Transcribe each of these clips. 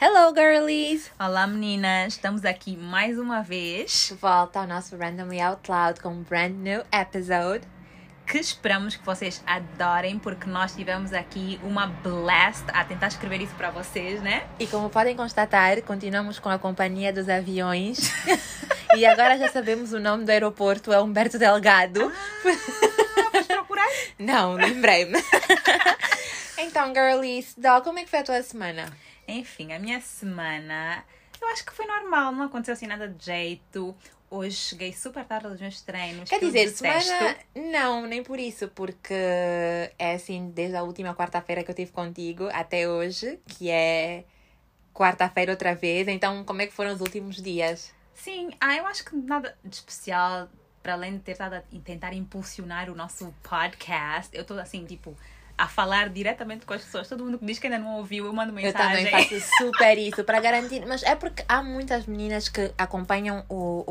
Hello, girlies! Olá, meninas! Estamos aqui mais uma vez. De volta ao nosso Randomly Out Loud com um brand new episode. Que esperamos que vocês adorem, porque nós tivemos aqui uma blast a tentar escrever isso para vocês, né? E como podem constatar, continuamos com a companhia dos aviões. e agora já sabemos o nome do aeroporto, é Humberto Delgado. Ah, vais procurar? Não, lembrei-me. então, girlies, Dó, como é que foi a tua semana? Enfim, a minha semana, eu acho que foi normal, não aconteceu assim nada de jeito. Hoje cheguei super tarde aos meus treinos. Quer dizer, semana. Não, nem por isso, porque é assim, desde a última quarta-feira que eu tive contigo até hoje, que é quarta-feira outra vez. Então, como é que foram os últimos dias? Sim, ah, eu acho que nada de especial, para além de ter estado a tentar impulsionar o nosso podcast, eu estou assim, tipo, a falar diretamente com as pessoas. Todo mundo que diz que ainda não ouviu, eu mando Eu mensagem. também faço super isso para garantir. Mas é porque há muitas meninas que acompanham o,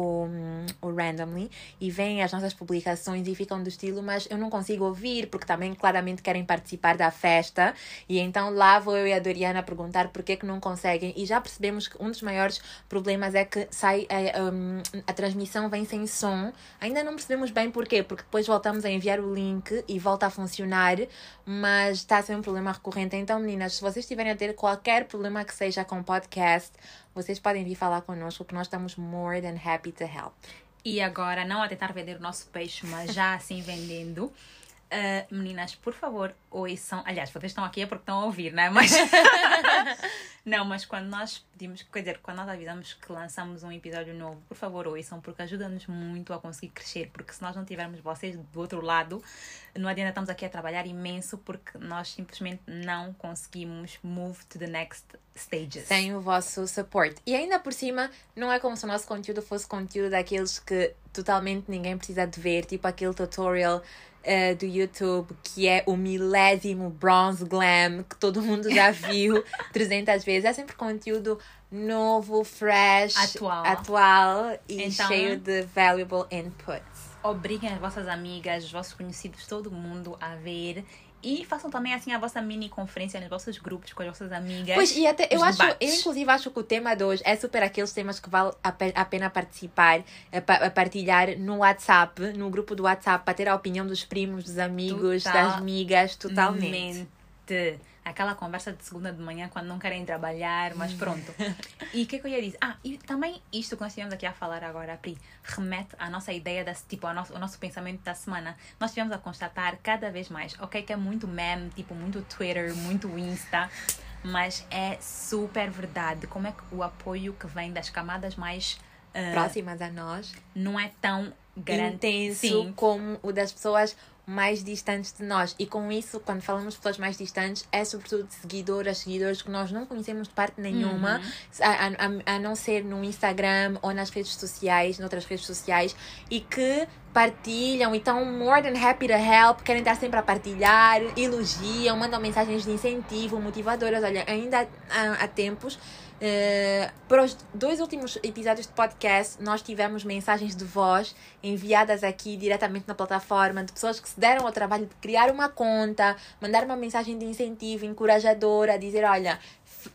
o, o Randomly e veem as nossas publicações e ficam do estilo, mas eu não consigo ouvir porque também claramente querem participar da festa. E então lá vou eu e a Doriana perguntar por que, que não conseguem. E já percebemos que um dos maiores problemas é que sai a, um, a transmissão vem sem som. Ainda não percebemos bem porquê, porque depois voltamos a enviar o link e volta a funcionar mas está a ser um problema recorrente. Então, meninas, se vocês estiverem a ter qualquer problema que seja com o podcast, vocês podem vir falar connosco, que nós estamos more than happy to help. E agora, não a tentar vender o nosso peixe, mas já assim vendendo. Ah, meninas, por favor, ouçam. Aliás, vocês estão aqui é porque estão a ouvir, não é? Mas. não, mas quando nós pedimos, quer dizer, quando nós avisamos que lançamos um episódio novo, por favor, ouçam, porque ajuda-nos muito a conseguir crescer. Porque se nós não tivermos vocês do outro lado, não adianta estamos aqui a trabalhar imenso, porque nós simplesmente não conseguimos move to the next stages. Sem o vosso support. E ainda por cima, não é como se o nosso conteúdo fosse conteúdo daqueles que totalmente ninguém precisa de ver, tipo aquele tutorial eh, do YouTube que é o milésimo bronze glam que todo mundo já viu 300 vezes. É sempre conteúdo novo, fresh, Atual. atual e Então- cheio de valuable inputs. Obriguem as vossas amigas, os vossos conhecidos, todo mundo a ver. E façam também assim a vossa mini conferência nos vossos grupos com as vossas amigas. Pois, e até eu os acho, eu debates. inclusive acho que o tema de hoje é super aqueles temas que vale a pe- a pena participar, a, pa- a partilhar no WhatsApp, no grupo do WhatsApp, para ter a opinião dos primos, dos amigos, das Total- amigas, totalmente. Mente. Aquela conversa de segunda de manhã quando não querem trabalhar, mas pronto. E o que é que eu ia dizer? Ah, e também isto que nós estivemos aqui a falar agora, Pri, remete à nossa ideia, da, tipo, ao nosso, ao nosso pensamento da semana. Nós estivemos a constatar cada vez mais, ok, que é muito meme, tipo, muito Twitter, muito Insta, mas é super verdade. Como é que o apoio que vem das camadas mais. ah, Próximas a nós, não é tão grande. intenso Sim. como o das pessoas mais distantes de nós. E com isso, quando falamos de pessoas mais distantes, é sobretudo seguidoras, seguidores que nós não conhecemos de parte nenhuma, Uhum. a, a, a não ser no Instagram ou nas redes sociais, noutras redes sociais, e que partilham e estão more than happy to help, querem estar sempre a partilhar, elogiam, mandam mensagens de incentivo, motivadoras. Olha, ainda há, há tempos. Eh, para os dois últimos episódios de podcast, nós tivemos mensagens de voz enviadas aqui diretamente na plataforma de pessoas que se deram ao trabalho de criar uma conta, mandar uma mensagem de incentivo, encorajadora, dizer: olha,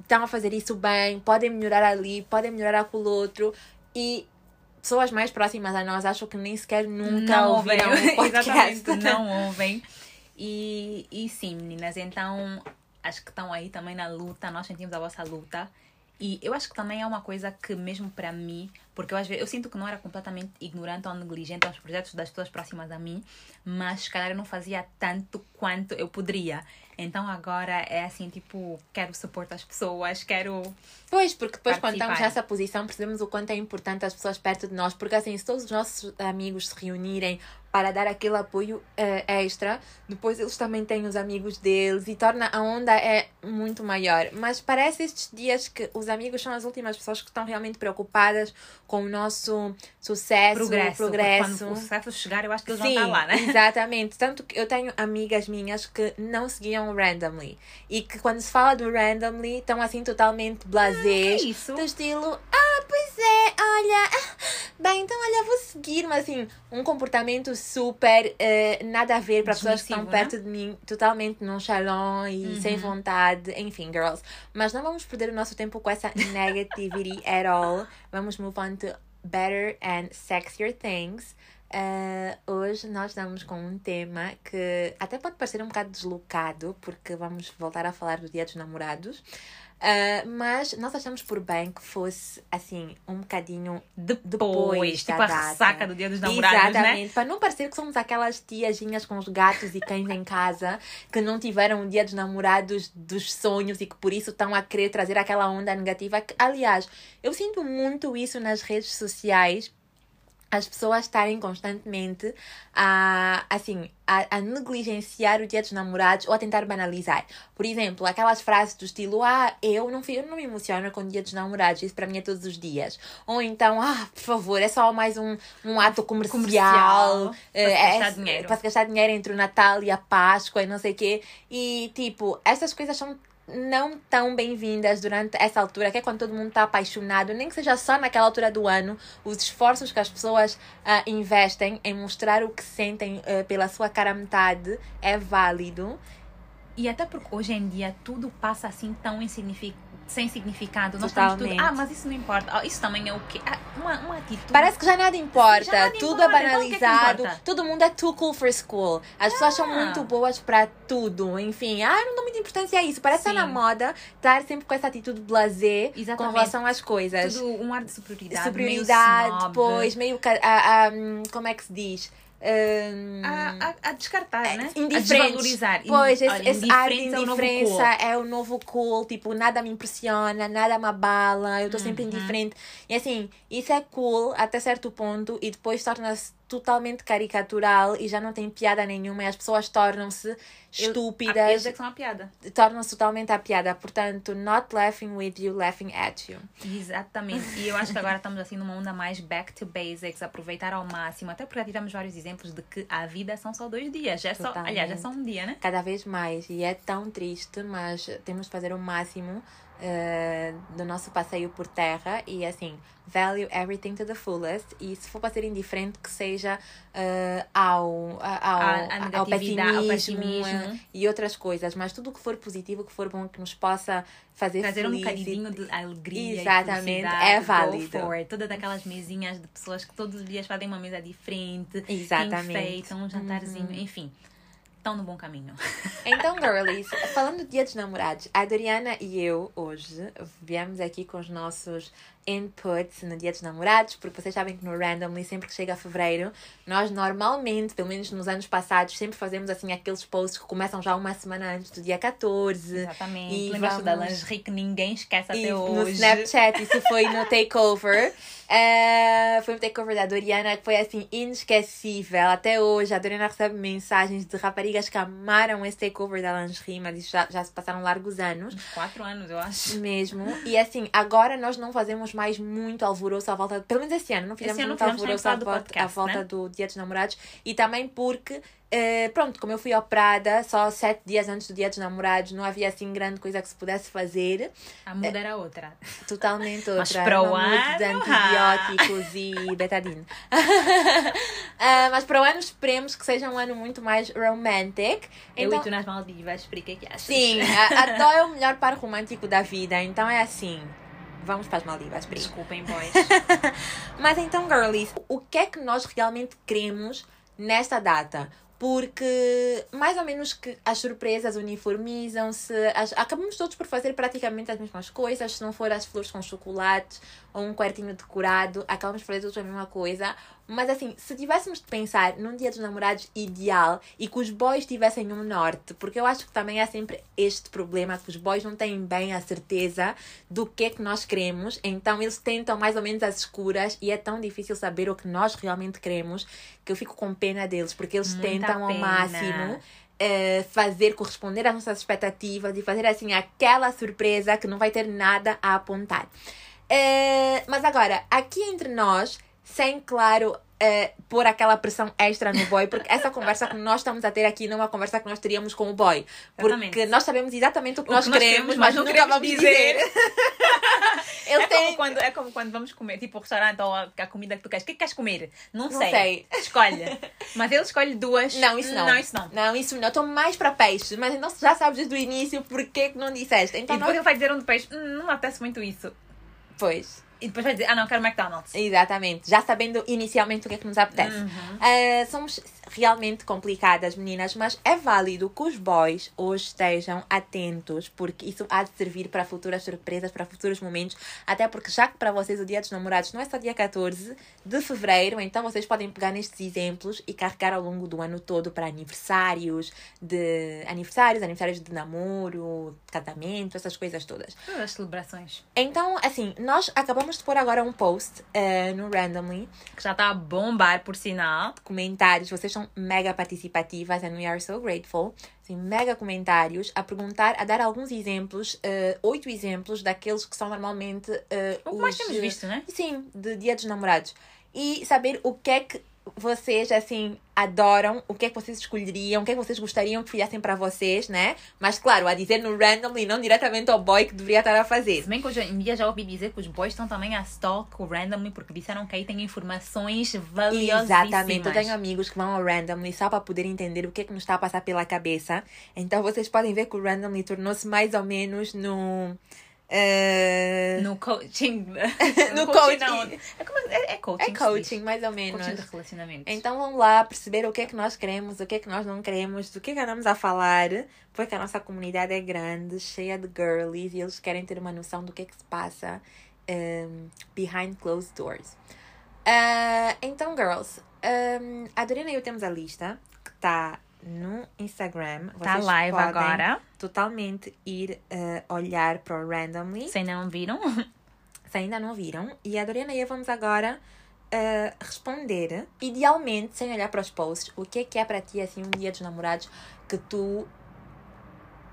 estão a fazer isso bem, podem melhorar ali, podem melhorar aquilo outro. E pessoas mais próximas a nós acham que nem sequer nunca não ouvem. ouviram o podcast. Não ouvem. E, e sim, meninas, então acho que estão aí também na luta, nós sentimos a vossa luta. E eu acho que também é uma coisa que, mesmo para mim, porque eu às vezes eu sinto que não era completamente ignorante ou negligente aos projetos das pessoas próximas a mim, mas se calhar eu não fazia tanto quanto eu poderia. Então agora é assim, tipo, quero suportar as pessoas, quero. Pois, porque depois quando Participar. estamos nessa posição percebemos o quanto é importante as pessoas perto de nós, porque assim, se todos os nossos amigos se reunirem para dar aquele apoio eh, extra, depois eles também têm os amigos deles e torna a onda é muito maior. Mas parece estes dias que os amigos são as últimas pessoas que estão realmente preocupadas com o nosso sucesso, Progresso. progresso. Quando o sucesso chegar, eu acho que eles Sim, vão estar lá, né? exatamente. Tanto que eu tenho amigas minhas que não seguiam o Randomly. E que quando se fala do Randomly, estão assim totalmente blasés. é isso? Do estilo, ah, pois é, olha, Bem, então olha, vou seguir, mas assim, um comportamento super uh, nada a ver para pessoas que estão né? perto de mim, totalmente nonchalant e sem vontade, enfim, girls. Mas não vamos perder o nosso tempo com essa negativity at all. Vamos move on to better and sexier things. Uh, hoje nós estamos com um tema que até pode parecer um bocado deslocado, porque vamos voltar a falar do Dia dos Namorados. Uh, mas nós achamos por bem que fosse assim um bocadinho Depois, Depois tipo da a data. ressaca do dia dos namorados, né? Exatamente, para não parecer que somos aquelas tiazinhas com os gatos e cães em casa que não tiveram o dia dos namorados dos sonhos e que por isso estão a querer trazer aquela onda negativa. Que, aliás, eu sinto muito isso nas redes sociais. As pessoas estarem constantemente a, assim, a, a negligenciar o dia dos namorados ou a tentar banalizar. Por exemplo, aquelas frases do estilo: Ah, eu não, eu não me emociono com o dia dos namorados, isso para mim é todos os dias. Ou então, ah, por favor, é só mais um, um ato comercial. Comercial, eh, para se é- gastar dinheiro. Para se gastar dinheiro entre o Natal e a Páscoa e não sei o quê. E, tipo, essas coisas são não tão bem-vindas durante essa altura, que é quando todo mundo está apaixonado, nem que seja só naquela altura do ano, os esforços que as pessoas ah, investem em mostrar o que sentem ah, pela sua cara metade é válido. E até porque hoje em dia tudo passa assim tão insignific... sem significado. Nós estamos tudo. Totalmente. Ah, mas isso não importa. Ah, isso também é o quê? Ah, uma, uma atitude. Parece que já nada importa, Já nada tudo importa, é então o que é banalizado, importa? todo mundo é too cool for school. As pessoas são Ah. muito boas para tudo, enfim. Ah, não dou muita importância a isso. Parece tá na moda estar sempre com essa atitude com Exatamente. relação às coisas. Tudo um ar de superioridade. superioridade, meio depois, meio. ca- a- a- hum, como é que se diz? Hum, A, a, a descartar, né? A desvalorizar. Pois, esse, olha, esse ar de é indiferença é o novo cool. Tipo, nada me impressiona, nada me abala, eu estou sempre Uhum. indiferente. E assim, isso é cool até certo ponto e depois torna-se totalmente caricatural e já não tem piada nenhuma e as pessoas tornam-se Eu- estúpidas, Eles é que são uma piada. tornam-se totalmente a piada. Portanto, not laughing with you, laughing at you. Exatamente. E eu acho que agora estamos assim numa onda mais back to basics, aproveitar ao máximo. Até porque já tivemos vários exemplos de que a vida são só dois dias. É só, aliás, é só um dia, né? cada vez mais e é tão triste, mas temos de fazer o máximo eh, do nosso passeio por terra e assim, value everything to the fullest e se for para ser indiferente que seja eh, ao, ao, A- a ao negatividade, ao pessimismo, pessimismo. e outras coisas, mas tudo que for positivo, que for bom, que nos possa fazer Trazer um feliz e- bocadinho de alegria. Exatamente, é válido. Todas aquelas mesinhas de pessoas que todos os dias fazem uma mesa diferente. Exatamente. Uhum. Enfeitam, um jantarzinho, enfim. Estão no bom caminho. Então, girlies, falando do dia dos namorados, a Doriana e eu hoje viemos aqui com os nossos inputs no dia dos namorados, porque vocês sabem que no Randomly, sempre que chega fevereiro, nós normalmente, pelo menos nos anos passados, sempre fazemos assim aqueles posts que começam já uma semana antes do dia 14. Exatamente. E Lembras-te da vamos- lingerie que ninguém esquece E até no hoje. Snapchat, isso foi no takeover. Eh, foi um takeover da Doriana que foi assim inesquecível. Até hoje a Doriana recebe mensagens de raparigas que amaram esse takeover da lingerie, mas isso já, já se passaram largos anos. Uns quatro anos, eu acho. Mesmo. E assim, agora nós não fazemos mais muito alvoroço à volta. Pelo menos esse ano, não fizemos ano muito fizemos alvoroço à volta, podcast, à volta né? do Dia dos Namorados. E também porque. eh, pronto, como eu fui operada só sete dias antes do Dia dos Namorados, não havia assim grande coisa que se pudesse fazer. A muda era outra. Totalmente outra. Mas para o muito de ano, antibióticos e betadine. Ah, mas para o ano esperemos que seja um ano muito mais romantic. Eu Então, e tu nas Maldivas, explica que achas. sim, a, a Tó é o melhor par romântico da vida. Então é assim. Vamos para as Maldivas, Pri. Desculpem, boys. Mas então, girlies, o que é que nós realmente queremos nesta data? Porque mais ou menos que as surpresas uniformizam-se, as- acabamos todos por fazer praticamente as mesmas coisas, se não for as flores com chocolate ou um quartinho decorado, acabamos por fazer todos a mesma coisa. Mas assim, se tivéssemos de pensar num dia dos namorados ideal e que os boys tivessem um norte, porque eu acho que também há sempre este problema que os boys não têm bem a certeza do que é que nós queremos, então eles tentam mais ou menos às escuras e é tão difícil saber o que nós realmente queremos que eu fico com pena deles, porque eles Muita tentam ao pena. máximo eh, fazer corresponder às nossas expectativas e fazer assim aquela surpresa que não vai ter nada a apontar. Eh, mas agora, aqui entre nós, sem claro eh, pôr aquela pressão extra no boy, porque essa conversa que nós estamos a ter aqui não é uma conversa que nós teríamos com o boy. Porque Exatamente. nós sabemos exatamente o que, O nós, que nós queremos, queremos, mas não nunca queremos vamos dizer. dizer. Eles É têm como, quando, é como quando vamos comer, tipo, o restaurante ou a, a comida que tu queres. O que é que queres comer? Não, Não sei. sei. Escolhe. Mas ele escolhe duas. Não, isso não. Não, isso não. Não, isso não. Estou mais para peixe. Mas então já sabes desde o início porque que não disseste. Então, E depois não... ele vai dizer um de peixe. Hum, não me apetece muito isso. Pois. E depois vai dizer, ah não, quero McDonald's. Exatamente. Já sabendo inicialmente o que é que nos apetece. Uhum. Ah, somos realmente complicadas, meninas, mas é válido que os boys hoje estejam atentos, porque isso há de servir para futuras surpresas, para futuros momentos. Até porque, já que para vocês o Dia dos Namorados não é só dia 14 de fevereiro, então vocês podem pegar nestes exemplos e carregar ao longo do ano todo para aniversários, de aniversários, aniversários de namoro, casamento, essas coisas todas. Todas as celebrações. Então, assim, nós acabamos de pôr agora um post ah, no Randomly Que já está a bombar, por sinal. comentários, vocês são mega participativas and we are so grateful. Assim, mega comentários a perguntar, a dar alguns exemplos, eh, oito exemplos daqueles que são normalmente eh, O que mais os, temos eh, visto, né? Sim, de Dia dos Namorados. E saber o que é que vocês, assim, adoram, o que é que vocês escolheriam, o que é que vocês gostariam que fizessem para vocês, né? Mas, claro, a dizer no random e não diretamente ao boy que deveria estar a fazer. Se bem que hoje em dia já ouvi dizer que os boys estão também a stalk o randomly porque disseram que aí tem informações valiosíssimas. Exatamente, eu tenho amigos que vão ao Randomly só para poder entender o que é que nos está a passar pela cabeça. Então vocês podem ver que o Randomly tornou-se mais ou menos no. Eh, No coaching. No coaching. não. É, como, é, é coaching. é coaching, mais ou menos. Coaching de relacionamento. Então vamos lá perceber o que é que nós queremos, o que é que nós não queremos, do que é que andamos a falar, porque a nossa comunidade é grande, cheia de girlies e eles querem ter uma noção do que é que se passa um, behind closed doors. Ah, então, girls, um, a Dorina e eu temos a lista que está no Instagram. Tá Vocês live agora. Totalmente ir ah, olhar para o Randomly Se ainda não viram, se ainda não viram. E a Doriana e eu vamos agora uh, responder, idealmente, sem olhar para os posts, o que é que é para ti, assim, um dia dos namorados que tu.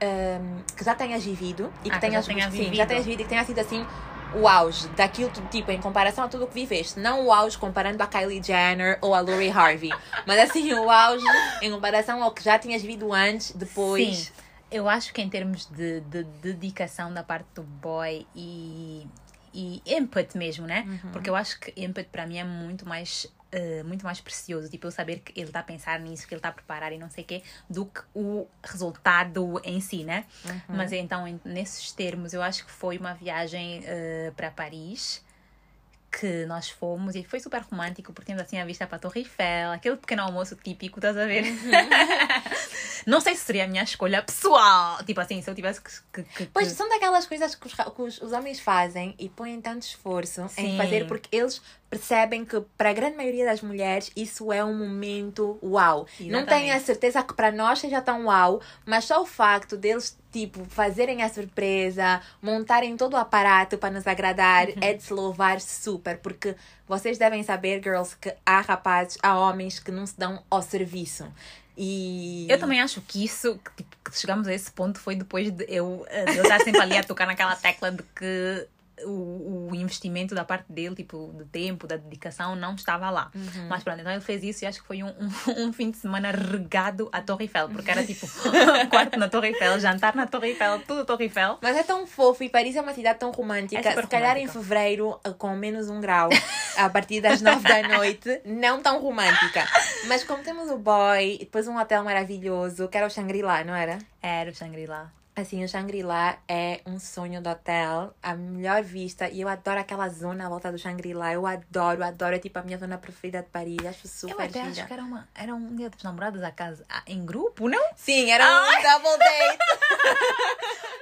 um, que já tenhas vivido e que Ah, que tenhas já tenha sim, já vivido. tenhas vivido e que tenha sido assim o auge daquilo tipo, em comparação a tudo o que viveste. Não o auge comparando a Kylie Jenner ou a Lori Harvey, mas assim, o auge em comparação ao que já tinhas vivido antes, depois. Sim. eu acho que em termos de, de dedicação da parte do boy e, e input mesmo, né? Uhum. Porque eu acho que input para mim é muito mais. Eh, muito mais precioso, tipo eu saber que ele está a pensar nisso, que ele está a preparar e não sei o quê, do que o resultado em si, né? Uhum. Mas então, em- nesses termos, eu acho que foi uma viagem eh, para Paris que nós fomos e foi super romântico porque tínhamos assim a vista para a Torre Eiffel, aquele pequeno almoço típico, estás a ver? não sei se seria a minha escolha pessoal, tipo assim, se eu tivesse que. que, que- Pois são daquelas coisas que os, que os, homens fazem e põem tanto esforço em Sim. fazer porque eles percebem que para a grande maioria das mulheres isso é um momento uau. Não tenho a Exatamente. certeza que para nós seja tão uau, mas só o facto deles tipo fazerem a surpresa, montarem todo o aparato para nos agradar Uhum. é de se louvar super, porque vocês devem saber, girls, que há rapazes, há homens que não se dão ao serviço. E Eu também acho que isso, que, tipo, que chegamos a esse ponto, foi depois de eu, eh, de eu estar sempre ali a tocar naquela tecla de que o, o investimento da parte dele, tipo, de tempo, da dedicação, não estava lá. Uhum. Mas pronto, então ele fez isso e acho que foi um, um, um fim de semana regado à Torre Eiffel, porque era tipo quarto na Torre Eiffel, jantar na Torre Eiffel, tudo Torre Eiffel. Mas é tão fofo e Paris é uma cidade tão romântica. É Se calhar em romântica. fevereiro, eh, com menos um grau, a partir das nove da noite, não tão romântica. Mas como temos o boy, depois um hotel maravilhoso, que era o Shangri-La, não era? Era o Shangri-La. Assim, o Shangri-La é um sonho do hotel, a melhor vista. E eu adoro aquela zona à volta do Shangri-La. Eu adoro, adoro. É tipo a minha zona preferida de Paris. Acho super Eu até gira. acho que era, uma, era um dia dos namorados à casa ah, em grupo, não? Sim, era um double date.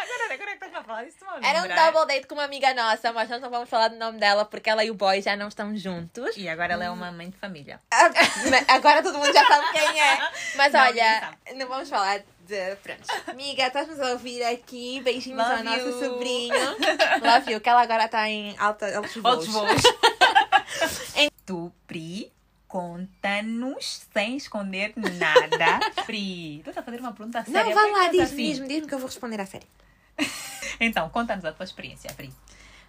Agora, agora que estás a falar isso, Era um double date com uma amiga nossa, mas nós não vamos falar do nome dela porque ela e o boy já não estão juntos. E agora ela é uma mãe de família. Ah, Agora todo mundo já sabe quem é. Mas Não, olha, não vamos falar. Pronto. Amiga, estás-nos a ouvir aqui. Beijinhos Love ao nosso you. sobrinho. Love you, que ela agora está em alta, altos voos. Outros voos. tu, Pri, conta-nos sem esconder nada. Pri, tu estás a fazer uma pergunta séria. Não, que lá, estás diz-me, assim? diz-me, diz-me que eu vou responder à série. Então, conta-nos a tua experiência, Pri.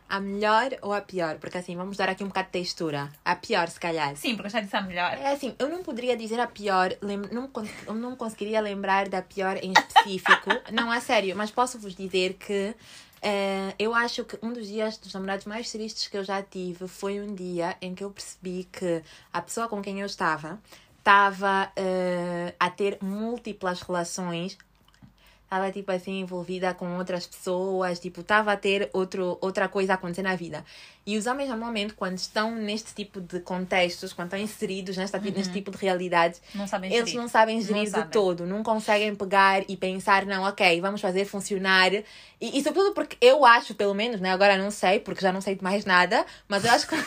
A melhor ou a pior? Porque assim, vamos dar aqui um bocado de textura. A pior, se calhar. Sim, porque eu já disse a melhor. É assim, eu não poderia dizer a pior, lem- não, cons- eu não conseguiria lembrar da pior em específico. não, a sério, mas posso vos dizer que Eh, eu acho que um dos dias dos namorados mais tristes que eu já tive foi um dia em que eu percebi que a pessoa com quem eu estava estava eh, a ter múltiplas relações estava tipo assim envolvida com outras pessoas, tipo, estava a ter outro, outra coisa a acontecer na vida. E os homens normalmente quando estão neste tipo de contextos, quando estão inseridos nesta, neste tipo de realidade, Não eles gerir. não sabem gerir Não de sabem. todo, não conseguem pegar e pensar, não, ok, vamos fazer funcionar. E, e sobretudo porque eu acho, pelo menos, né, agora não sei, porque já não sei de mais nada, mas eu acho que.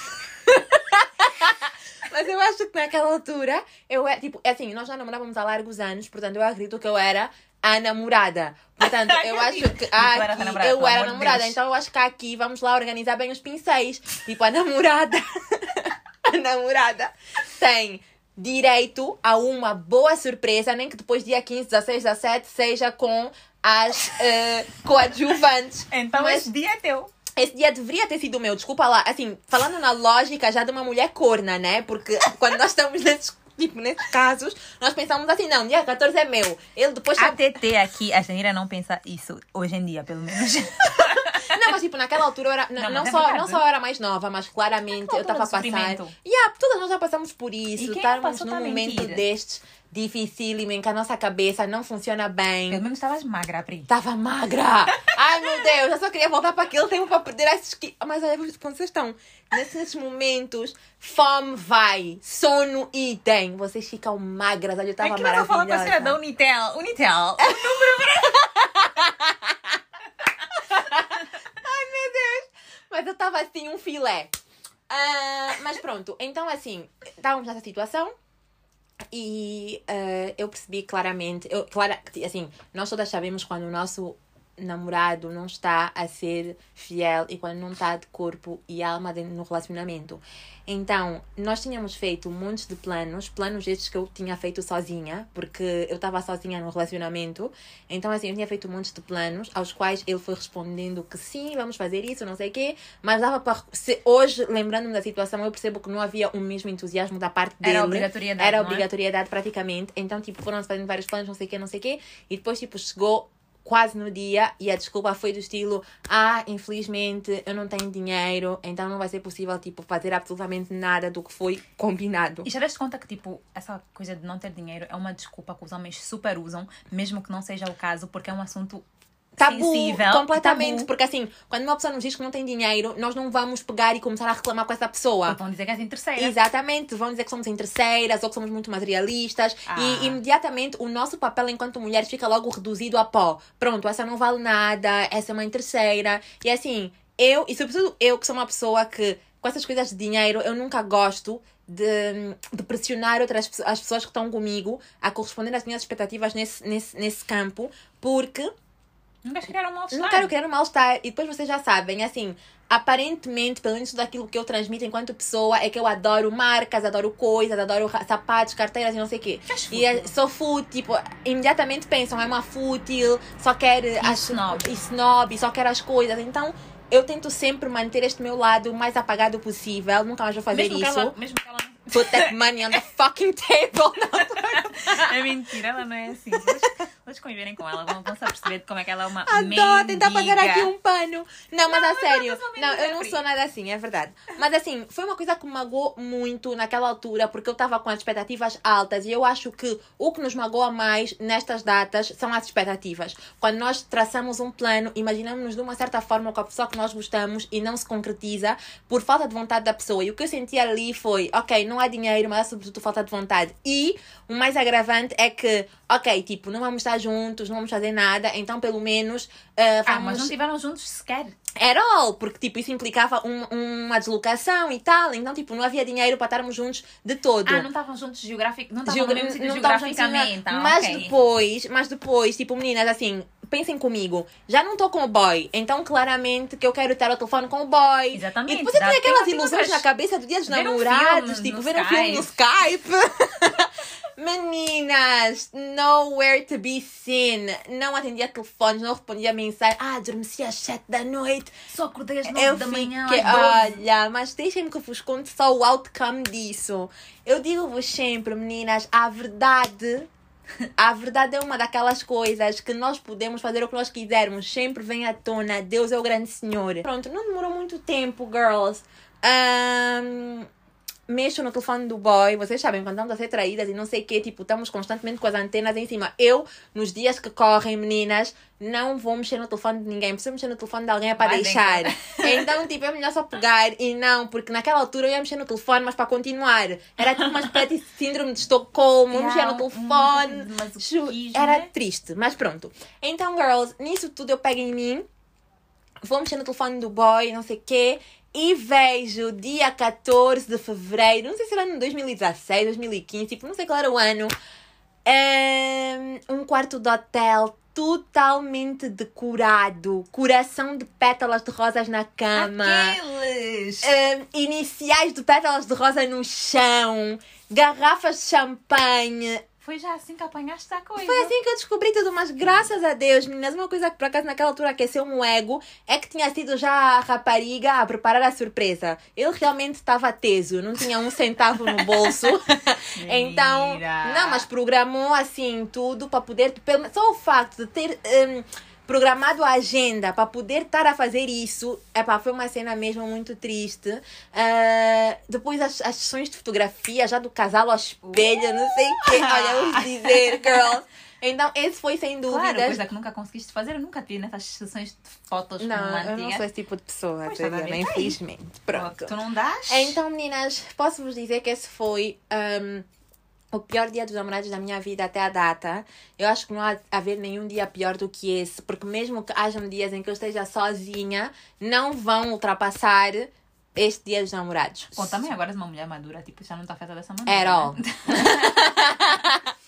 Mas eu acho que naquela altura, eu é tipo, assim, nós já namorávamos há largos anos, portanto eu acredito que eu era a namorada. Portanto, eu acho que a aqui, namorada, eu era namorada, Deus. então eu acho que aqui vamos lá organizar bem os pincéis. Tipo, a namorada, a namorada tem direito a uma boa surpresa, nem que depois dia 15, 16, 17 seja com as eh, coadjuvantes. Então Mas- esse dia é teu. esse dia deveria ter sido meu, desculpa lá. Assim, falando na lógica já de uma mulher corna, né? Porque quando nós estamos nesses, tipo, nesses casos, nós pensamos assim, não, dia 14 é meu. Ele depois só... ATT aqui, a Janira não pensa isso hoje em dia, pelo menos. Não, mas tipo, naquela altura eu era, não, Não, é só, verdade. não só eu era mais nova, mas claramente eu estava a passar. Yeah, todas nós já passamos por isso. Estávamos num tá a momento destes dificílimo em que a nossa cabeça não funciona bem. pelo menos estavas magra, Pri. Estava magra. Ai, meu Deus, eu só queria voltar para aquele tempo para perder esses quilos. Mas olha, quando vocês estão nesses momentos, fome vai, sono idem. Vocês ficam magras. Olha, eu estava Aqui nós só fala com a senhora da. Unitel. Unitel. Mas eu estava assim, um filé. Ah, mas pronto, então assim, estávamos nessa situação. E ah, eu percebi claramente, eu, clara, assim, nós todas sabemos quando o nosso namorado não está a ser fiel e quando não está de corpo e alma no relacionamento. Então, nós tínhamos feito um monte de planos, planos estes que eu tinha feito sozinha, porque eu estava sozinha no relacionamento. Então, assim, eu tinha feito um monte de planos, aos quais ele foi respondendo que sim, vamos fazer isso, não sei o quê, mas dava para. Se hoje, lembrando-me da situação, eu percebo que não havia o mesmo entusiasmo da parte dele. Era obrigatoriedade, Era é? obrigatoriedade praticamente. Então, tipo, foram-se fazendo vários planos, não sei o quê, não sei o quê, e depois, tipo, chegou quase no dia e a desculpa foi do estilo ah, infelizmente eu não tenho dinheiro, então não vai ser possível, tipo, fazer absolutamente nada do que foi combinado. E já deste conta que, tipo, essa coisa de não ter dinheiro é uma desculpa que os homens super usam, mesmo que não seja o caso, porque é um assunto Tabu, sensível. completamente, tabu. porque assim, quando uma pessoa nos diz que não tem dinheiro, nós não vamos pegar e começar a reclamar com essa pessoa. Porque vão dizer que és interesseira. Exatamente, vão dizer que somos interesseiras ou que somos muito materialistas Ah. e imediatamente o nosso papel enquanto mulheres fica logo reduzido a pó. Pronto, essa não vale nada, essa é uma interesseira. E assim, eu, e sobretudo eu que sou uma pessoa que com essas coisas de dinheiro, eu nunca gosto de, de pressionar outras as pessoas que estão comigo a corresponder às minhas expectativas nesse, nesse, nesse campo, porque Não queres criar um mal não quero criar um mal-estar. E depois vocês já sabem, assim, aparentemente, pelo menos tudo aquilo que eu transmito enquanto pessoa, é que eu adoro marcas, adoro coisas, adoro sapatos, carteiras e não sei o quê. E é- sou fútil, tipo, imediatamente pensam, é uma fútil, só quer as snob. e snob, só quer as coisas. Então, eu tento sempre manter este meu lado o mais apagado possível. Nunca mais vou fazer mesmo que isso. ela, mesmo que ela não... Put that money on the fucking table. É mentira, ela não é assim. Vocês- conviverem com ela, vão, vão se perceber de como é que ela é uma Adoro tentar fazer mendiga. aqui um pano. Não, mas a sério. sou Não, eu não mendiga, sou nada assim, é verdade. Mas assim, foi uma coisa que me magoou muito naquela altura, porque eu estava com as expectativas altas. E eu acho que o que nos magoa mais nestas datas são as expectativas. Quando nós traçamos um plano, imaginamos-nos de uma certa forma com a pessoa que nós gostamos e não se concretiza por falta de vontade da pessoa. E o que eu senti ali foi, ok, não há dinheiro, mas há sobretudo falta de vontade. E o mais agravante é que, ok, tipo, não vamos estar juntos, não vamos fazer nada, então pelo menos uh, Ah, vamos. mas não estiveram juntos sequer. At all, porque tipo, isso implicava um- uma deslocação e tal, então tipo, não havia dinheiro para estarmos juntos de todo. Ah, não estavam juntos geográfico, não estavam Geogra- no mesmo sítio geograficamente. Ah, mas ok. depois, mas depois, tipo, meninas, assim, pensem comigo, já não estou com o boy, então claramente que eu quero ter o telefone com o boy. Exatamente, E depois eu tinha aquelas ilusões na cabeça do dia dos um namorados, filme tipo, ver um filme no Skype. Meninas, nowhere to be seen. Não atendia telefones, não respondia mensagem. Ah, adormeci às sete da noite. Só acordei às 9 Eu da manhã. fiquei, 12. olha, mas deixem-me que vos conte só o outcome disso. Eu digo-vos sempre, meninas, a verdade A verdade é uma daquelas coisas que nós podemos fazer o que nós quisermos, sempre vem à tona. Deus é o grande Senhor. Pronto, não demorou muito tempo, girls. Um, mexo no telefone do boy, vocês sabem, quando estamos a ser traídas e não sei o quê, tipo, estamos constantemente com as antenas em cima. Eu, nos dias que correm, meninas, não vou mexer no telefone de ninguém. Preciso mexer no telefone de alguém é para Vai deixar. Então, tipo, é melhor só pegar e não, porque naquela altura eu ia mexer no telefone, mas para continuar. Era tipo uma espécie de síndrome de Estocolmo, eu mexia no Yeah, telefone. masoquismo, Ju- Era né? triste, mas pronto. Então, girls, nisso tudo eu pego em mim, vou mexer no telefone do boy, não sei o quê, e vejo dia 14 de fevereiro, não sei se era no 2016, 2015, tipo, não sei qual era o ano, ehm, um quarto de hotel totalmente decorado, coração de pétalas de rosas na cama. Aqueles! Ahm, iniciais de pétalas de rosa no chão, garrafas de champanhe. Foi já assim que apanhaste a coisa. Foi assim que eu descobri tudo, mas graças a Deus, meninas, uma coisa que por acaso naquela altura aqueceu um ego é que tinha sido já a rapariga a preparar a surpresa. Ele realmente estava teso, não tinha um centavo no bolso. então, não, mas programou assim tudo para poder. pelo- Só o facto de ter. hum, Programado a agenda para poder estar a fazer isso, epá, foi uma cena mesmo muito triste. Ah, depois as, as sessões de fotografia, já do casal ao espelho, não sei o quê. Olha, dizer, girls. Então, esse foi sem Claro, dúvidas. coisa que nunca conseguiste fazer. Eu nunca te vi nessas sessões de fotos não, eu não sou esse tipo de pessoa, Pois? Tá aí. infelizmente. Oh, Pronto. que Tu não dás? Então, meninas, posso vos dizer que esse foi hum, o pior dia dos namorados da minha vida até a data. Eu acho que não há haver nenhum dia pior do que esse, porque mesmo que hajam dias em que eu esteja sozinha, não vão ultrapassar este dia dos namorados. Bom, também agora és uma mulher madura, tipo, já não está feita dessa maneira. Né?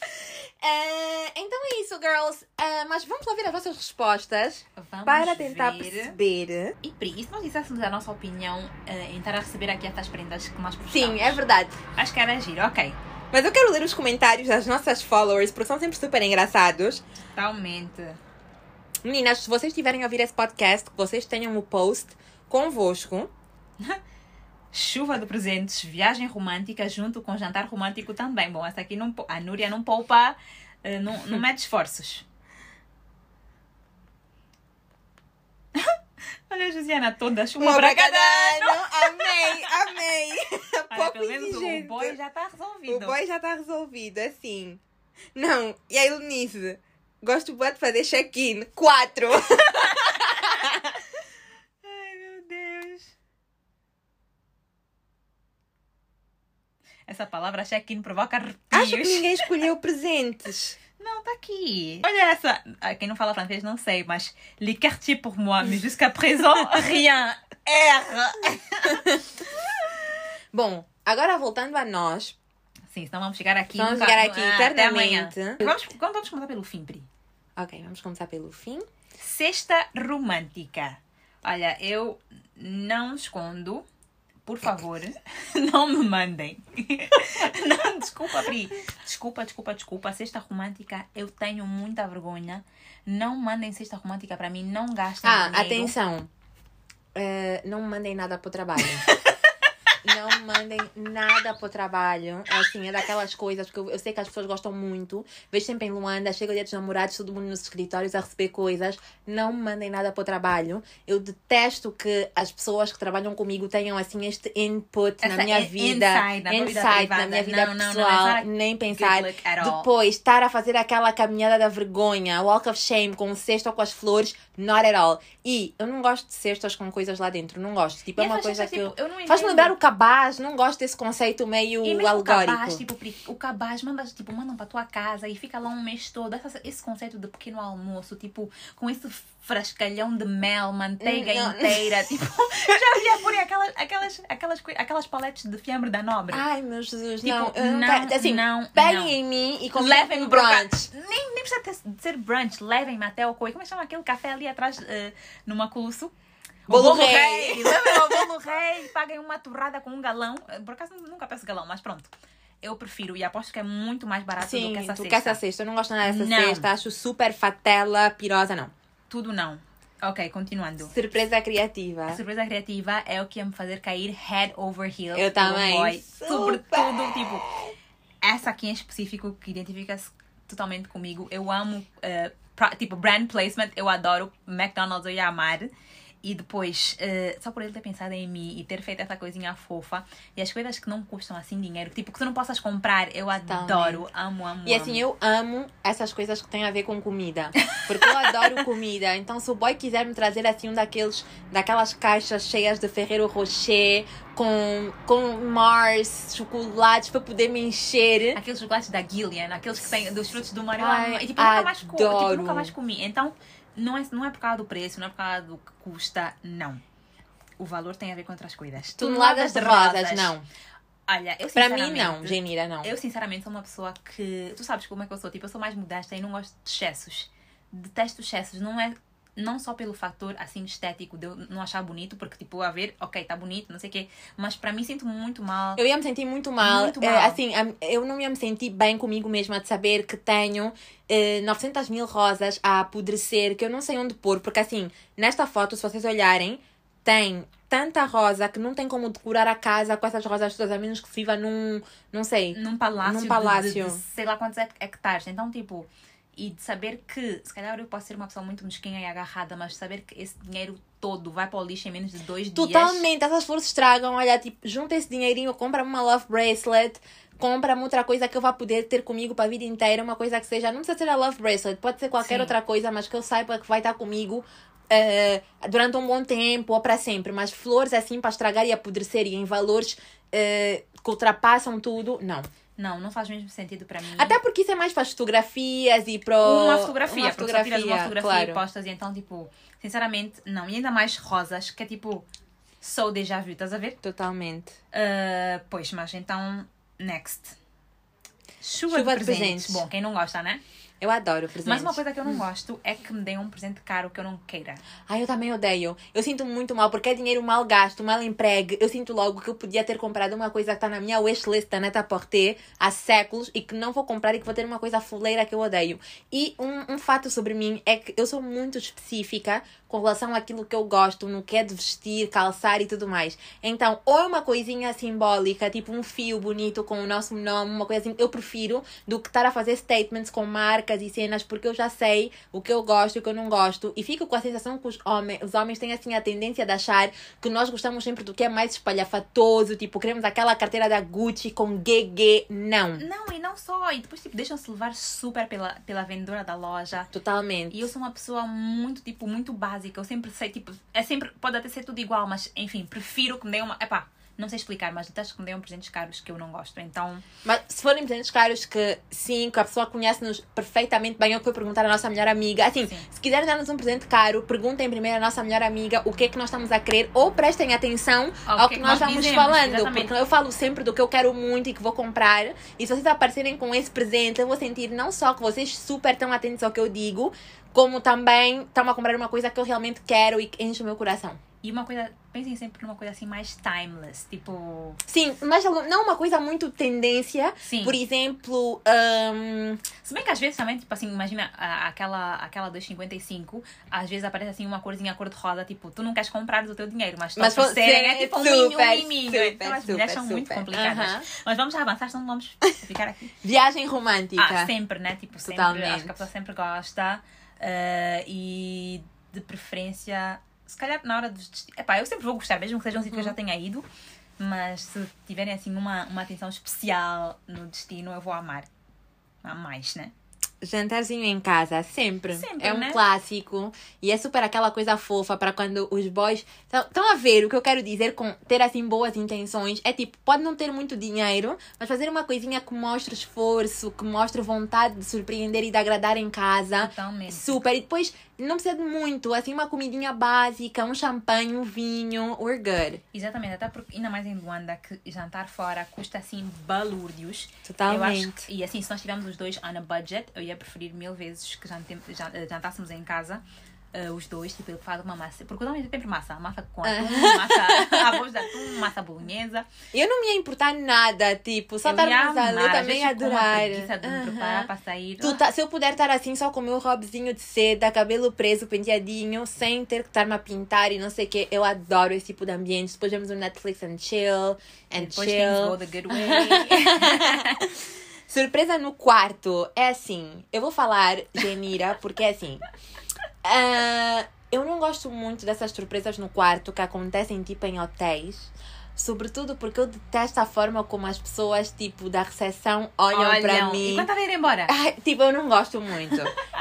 Eh, então é isso, girls. Eh, mas vamos ouvir as vossas respostas Vamos para tentar ver. perceber. E Pri, e se nós dissessemos a nossa opinião eh, em estar a receber aqui estas prendas que nós postamos? Sim, é verdade. Acho que era giro, ok. Mas eu quero ler os comentários das nossas followers, porque são sempre super engraçados. Totalmente. Meninas, se vocês estiverem a ouvir esse podcast, que vocês tenham o post convosco. Chuva de presentes, viagem romântica junto com jantar romântico também. Bom, essa aqui não, a Núria não poupa, eh, não, não mete esforços. Olha a Josiana toda, chuva Uma para para cada cada ano. ano. Amei, amei. Olha, pelo menos o boy já está O resolvido. boy já está resolvido, assim. Não, e a Eunice? Gosto muito de fazer check-in. Quatro. Ai, meu Deus. Essa palavra check-in provoca arrepios. Acho que ninguém escolheu presentes. Não, tá aqui. Olha essa. Ah, Quem não fala francês não sei, mas les quartiers pour moi, mais jusqu'à présent, rien. R. Bom, agora voltando a nós. Sim, senão vamos chegar aqui. Vamos chegar aqui Ah, eternamente. Vamos, vamos vamos começar pelo fim, Pri. Ok, vamos começar pelo fim. Sexta romântica. Olha, eu não escondo. Por favor, não me mandem. Não, desculpa, Pri. Desculpa, desculpa, desculpa. Sexta romântica, eu tenho muita vergonha. Não mandem sexta romântica para mim. Não gastem Ah, dinheiro. atenção. Eh, não me mandem nada pro trabalho. não me mandem nada pro trabalho. É Assim, é daquelas coisas que eu, eu sei que as pessoas gostam muito. Vejo sempre em Luanda, chega o dia dos namorados, todo mundo nos escritórios a receber coisas. Não me mandem nada pro trabalho. Eu detesto que as pessoas que trabalham comigo tenham assim este input Essa na minha in- vida. inside, na tua vida insight na minha vida Não, não, não, pessoal. not a nem pensar. Depois, estar a fazer aquela caminhada da vergonha, walk of shame, com o cesto ou com as flores, not at all. E eu não gosto de cestas com coisas lá dentro, não gosto. Tipo, E é uma coisa que. tipo, eu não Faz-me lembrar o cabaz, não gosto desse conceito meio E mesmo o alegórico. cabaz, tipo, o cabaz mandas, tipo, mandam para tua casa e fica lá um mês todo. Essa- esse conceito de pequeno almoço, tipo, com esse frascalhão de mel, manteiga Não. inteira, tipo, já via por aí aquelas, aquelas, aquelas, aquelas paletes de fiambre da nobre. Ai, meu Jesus, Tipo, não. não, não, assim, não, peguem não. em mim e comem um cá. brunch. Nem, nem precisa ter- de ser brunch, levem-me até o coi. Como é que chama aquele café ali atrás, eh, numa Coluço? O Bolo rei. Levem-me ao bolo rei, paguem uma torrada com um galão. Por acaso nunca peço galão, mas pronto. Eu prefiro e aposto que é muito mais barato Sim, do que essa do cesta. que essa cesta. Eu não gosto nada dessa Não. cesta. Acho super fatela, pirosa, não. Tudo não. Ok, continuando. Surpresa criativa. A surpresa criativa é o que ia me fazer cair head over heels. Eu também. boy. Sobretudo, tipo, essa aqui em específico que identifica-se totalmente comigo. Eu amo, pra- tipo, brand placement. Eu adoro McDonald's, eu ia amar. E depois, eh, só por ele ter pensado em mim e ter feito essa coisinha fofa. E as coisas que não custam assim dinheiro, tipo, que tu não possas comprar, eu adoro. Amo, amo, E amo. assim, eu amo essas coisas que têm a ver com comida. Porque eu adoro comida. Então, se o boy quiser me trazer assim um daqueles, daquelas caixas cheias de Ferreiro Rocher, com, com Mars, chocolates para poder me encher. Aqueles chocolates da Gillian, aqueles que têm dos frutos do mar, eu amo. E tipo, nunca mais, tipo, nunca mais comi. Então, não é, não é por causa do preço, não é por causa do que custa, não. O valor tem a ver com outras coisas. Toneladas de rosas, não. Olha, eu Para mim, não. Genira, não. Eu, sinceramente, sou uma pessoa que. Tu sabes como é que eu sou? Tipo, eu sou mais modesta e não gosto de excessos. Detesto excessos. Não é. Não só pelo fator assim estético de eu não achar bonito, porque tipo, a ver, ok, tá bonito, não sei o quê, mas para mim sinto muito mal. Eu ia me sentir muito mal. Muito Eh, mal. assim, am- eu não ia me sentir bem comigo mesma de saber que tenho eh, 900 mil rosas a apodrecer, que eu não sei onde pôr. Porque assim, nesta foto, se vocês olharem, tem tanta rosa que não tem como decorar a casa com essas rosas todas, a menos que viva num, não sei, num palácio, Num de- palácio. De, de sei lá quantos hec- hectares. Então, tipo, e de saber que, se calhar eu posso ser uma pessoa muito mesquinha e agarrada, mas saber que esse dinheiro todo vai para o lixo em menos de dois dias. Totalmente, essas flores estragam. Olha, tipo, junta esse dinheirinho, compra-me uma love bracelet, compra-me outra coisa que eu vá poder ter comigo para a vida inteira, uma coisa que seja, não precisa ser a love bracelet, pode ser qualquer Sim. outra coisa, mas que eu saiba que vai estar comigo eh, durante um bom tempo ou para sempre. Mas flores assim para estragar e apodrecer e em valores eh, que ultrapassam tudo, não. Não, não faz mesmo sentido para mim. Até porque isso é mais para as fotografias e para uma fotografia, uma tiras uma fotografia claro. e postas, e então, tipo, sinceramente, não. E ainda mais rosas, que é tipo, sou déjà vu, estás a ver? Totalmente. Ah, pois, mas então, next. Chuva, Chuva de, de presentes. presentes. Bom, quem não gosta, né? Eu adoro presentes. Mas uma coisa que eu não gosto é que me deem um presente caro que eu não queira. Ai, eu também odeio. Eu sinto muito mal, porque é dinheiro mal gasto, mal empregue. Eu sinto logo que eu podia ter comprado uma coisa que está na minha wishlist da Neta Porter há séculos e que não vou comprar e que vou ter uma coisa fuleira que eu odeio. E um, um fato sobre mim é que eu sou muito específica com relação àquilo que eu gosto, no que é de vestir, calçar e tudo mais. Então, ou é uma coisinha simbólica, tipo um fio bonito com o nosso nome, uma coisa assim, eu prefiro do que estar a fazer statements com marcas e cenas, porque eu já sei o que eu gosto e o que eu não gosto. E fico com a sensação que os homens, os homens têm assim a tendência de achar que nós gostamos sempre do que é mais espalhafatoso, tipo, queremos aquela carteira da Gucci com GG. Não. Não, não só. E depois, tipo, deixam-se levar super pela, pela vendedora da loja. Totalmente. E eu sou uma pessoa muito, tipo, muito básica. Eu sempre sei, tipo, é sempre, pode até ser tudo igual, mas enfim, prefiro que me deem uma. Epá, não sei explicar, mas detesto que me deem presentes caros que eu não gosto. Então, Mas se forem presentes caros que sim, que a pessoa conhece-nos perfeitamente bem, eu que perguntar à nossa melhor amiga. Assim, Sim. se quiserem dar-nos um presente caro, perguntem primeiro à nossa melhor amiga o que é que nós estamos a querer ou prestem atenção Ao ao que que, é que nós nós vamos dizemos, falando. exatamente. Porque eu falo sempre do que eu quero muito e que vou comprar. E se vocês aparecerem com esse presente, eu vou sentir não só que vocês super estão atentos ao que eu digo, como também estão a comprar uma coisa que eu realmente quero e que enche o meu coração. E uma coisa, pensem sempre numa coisa assim mais timeless. Tipo, Sim, mas não uma coisa muito tendência. sim. Por exemplo, hum, Se bem que às vezes também, tipo assim, imagina aquela, aquela 2,55, às vezes aparece assim uma corzinha cor-de-rosa, tipo, tu não queres comprar do teu dinheiro, mas, Mas mas você serem, é tipo um super, um miminho. super, Então as mulheres super, são muito super. complicadas. Aham. Mas vamos avançar, senão vamos ficar aqui. viagem romântica. Ah, sempre, né? Tipo, sempre, Totalmente. acho que a pessoa sempre gosta. eh, e de preferência, se calhar na hora dos destinos. Epá, eu sempre vou gostar, mesmo que seja um sítio que eu já tenha ido. Mas se tiverem assim uma, uma atenção especial no destino, eu vou amar. A mais, né? Jantarzinho em casa, sempre. Sempre, é um né? clássico. E é super aquela coisa fofa para quando os boys. Estão a ver o que eu quero dizer com ter assim boas intenções? É tipo, pode não ter muito dinheiro, mas fazer uma coisinha que mostre esforço, que mostre vontade de surpreender e de agradar em casa. Totalmente. Super. E depois, não precisa de muito. Assim, uma comidinha básica, um champanhe, um vinho. We're good. Exatamente, até porque ainda mais em Luanda que jantar fora custa assim balúrdios. Totalmente. Acho e assim, se nós tivermos os dois on a budget, eu ia preferir mil vezes que eh, jantássemos em casa. Eh, os dois, tipo, ele faz uma massa. Porque tem sempre massa. Massa com atum, massa arroz de atum, massa bolonhesa. Eu não me ia importar nada, tipo, só eu estarmos ali, eu também ia uma adorar. preguiça de me preparar para sair. Tá- se eu puder estar assim, só com o meu robzinho de seda, cabelo preso, penteadinho, sem ter que estar-me a pintar e não sei o que, eu adoro esse tipo de ambiente. Depois vemos o Netflix and chill, and Depois things go chill. the good way. Surpresa no quarto. É assim, eu vou falar Genira, porque é assim. Ah, eu não gosto muito dessas surpresas no quarto que acontecem tipo em hotéis. Sobretudo porque eu detesto a forma como as pessoas, tipo, da recepção olham para Olham. mim. E quando ela ir embora? Tipo, eu não gosto muito.